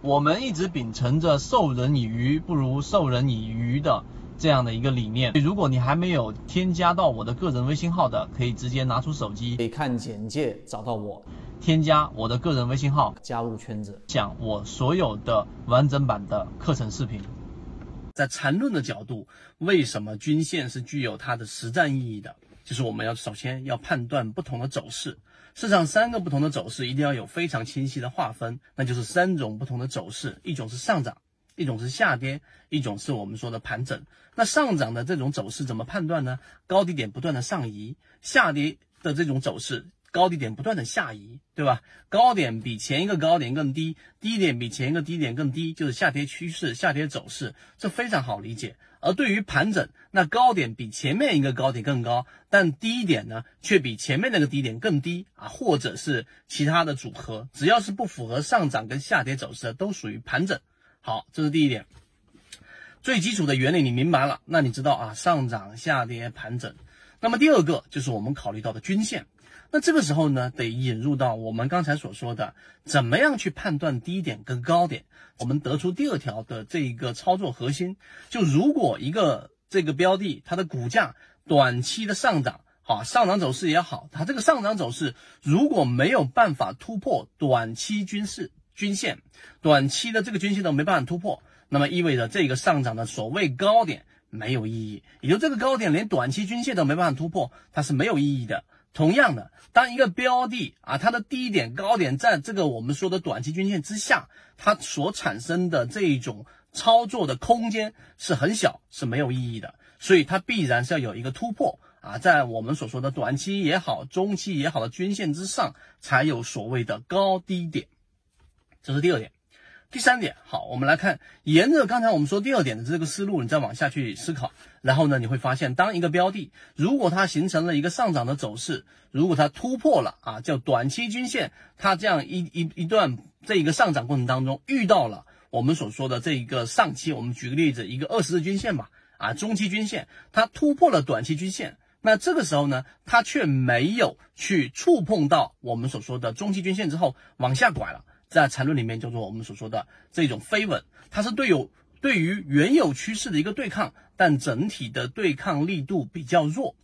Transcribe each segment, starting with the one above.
我们一直秉承着授人以鱼不如授人以渔的这样的一个理念。如果你还没有添加到我的个人微信号的，可以直接拿出手机，可以看简介找到我，添加我的个人微信号，加入圈子，讲我所有的完整版的课程视频。在缠论的角度，为什么均线是具有它的实战意义的？就是我们要首先要判断不同的走势，市场三个不同的走势一定要有非常清晰的划分，那就是三种不同的走势，一种是上涨，一种是下跌，一种是我们说的盘整。那上涨的这种走势怎么判断呢？高低点不断的上移，下跌的这种走势。高低点不断的下移，对吧？高点比前一个高点更低，低点比前一个低点更低，就是下跌趋势、下跌走势，这非常好理解。而对于盘整，那高点比前面一个高点更高，但低点呢却比前面那个低点更低啊，或者是其他的组合，只要是不符合上涨跟下跌走势的，都属于盘整。好，这是第一点，最基础的原理你明白了，那你知道啊，上涨、下跌、盘整。那么第二个就是我们考虑到的均线。那这个时候呢，得引入到我们刚才所说的，怎么样去判断低点跟高点？我们得出第二条的这一个操作核心，就如果一个这个标的它的股价短期的上涨，好上涨走势也好，它这个上涨走势如果没有办法突破短期均势均线，短期的这个均线都没办法突破，那么意味着这个上涨的所谓高点没有意义，也就这个高点连短期均线都没办法突破，它是没有意义的。同样的，当一个标的啊，它的低点、高点在这个我们说的短期均线之下，它所产生的这一种操作的空间是很小，是没有意义的。所以它必然是要有一个突破啊，在我们所说的短期也好、中期也好的均线之上，才有所谓的高低点。这是第二点。第三点，好，我们来看，沿着刚才我们说第二点的这个思路，你再往下去思考，然后呢，你会发现，当一个标的如果它形成了一个上涨的走势，如果它突破了啊，叫短期均线，它这样一一一段这一个上涨过程当中遇到了我们所说的这一个上期，我们举个例子，一个二十日均线吧，啊，中期均线，它突破了短期均线，那这个时候呢，它却没有去触碰到我们所说的中期均线之后往下拐了。在缠论里面叫做我们所说的这种飞稳，它是对有对于原有趋势的一个对抗，但整体的对抗力度比较弱。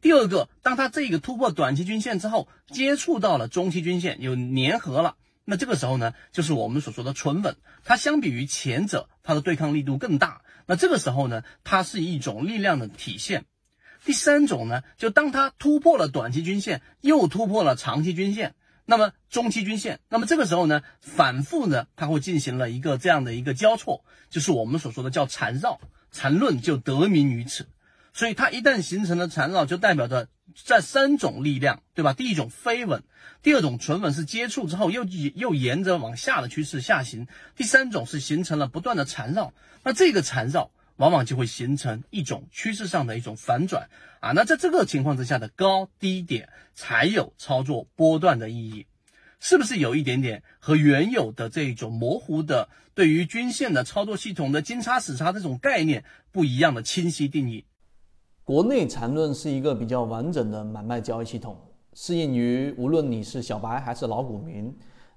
第二个，当它这个突破短期均线之后，接触到了中期均线有粘合了，那这个时候呢，就是我们所说的纯稳，它相比于前者，它的对抗力度更大。那这个时候呢，它是一种力量的体现。第三种呢，就当它突破了短期均线，又突破了长期均线。那么中期均线，那么这个时候呢，反复呢，它会进行了一个这样的一个交错，就是我们所说的叫缠绕，缠论就得名于此。所以它一旦形成了缠绕，就代表着这三种力量，对吧？第一种飞稳，第二种纯稳是接触之后又又沿着往下的趋势下行，第三种是形成了不断的缠绕。那这个缠绕。往往就会形成一种趋势上的一种反转啊，那在这个情况之下的高低点才有操作波段的意义，是不是有一点点和原有的这种模糊的对于均线的操作系统的金叉死叉这种概念不一样的清晰定义？国内缠论是一个比较完整的买卖交易系统，适应于无论你是小白还是老股民。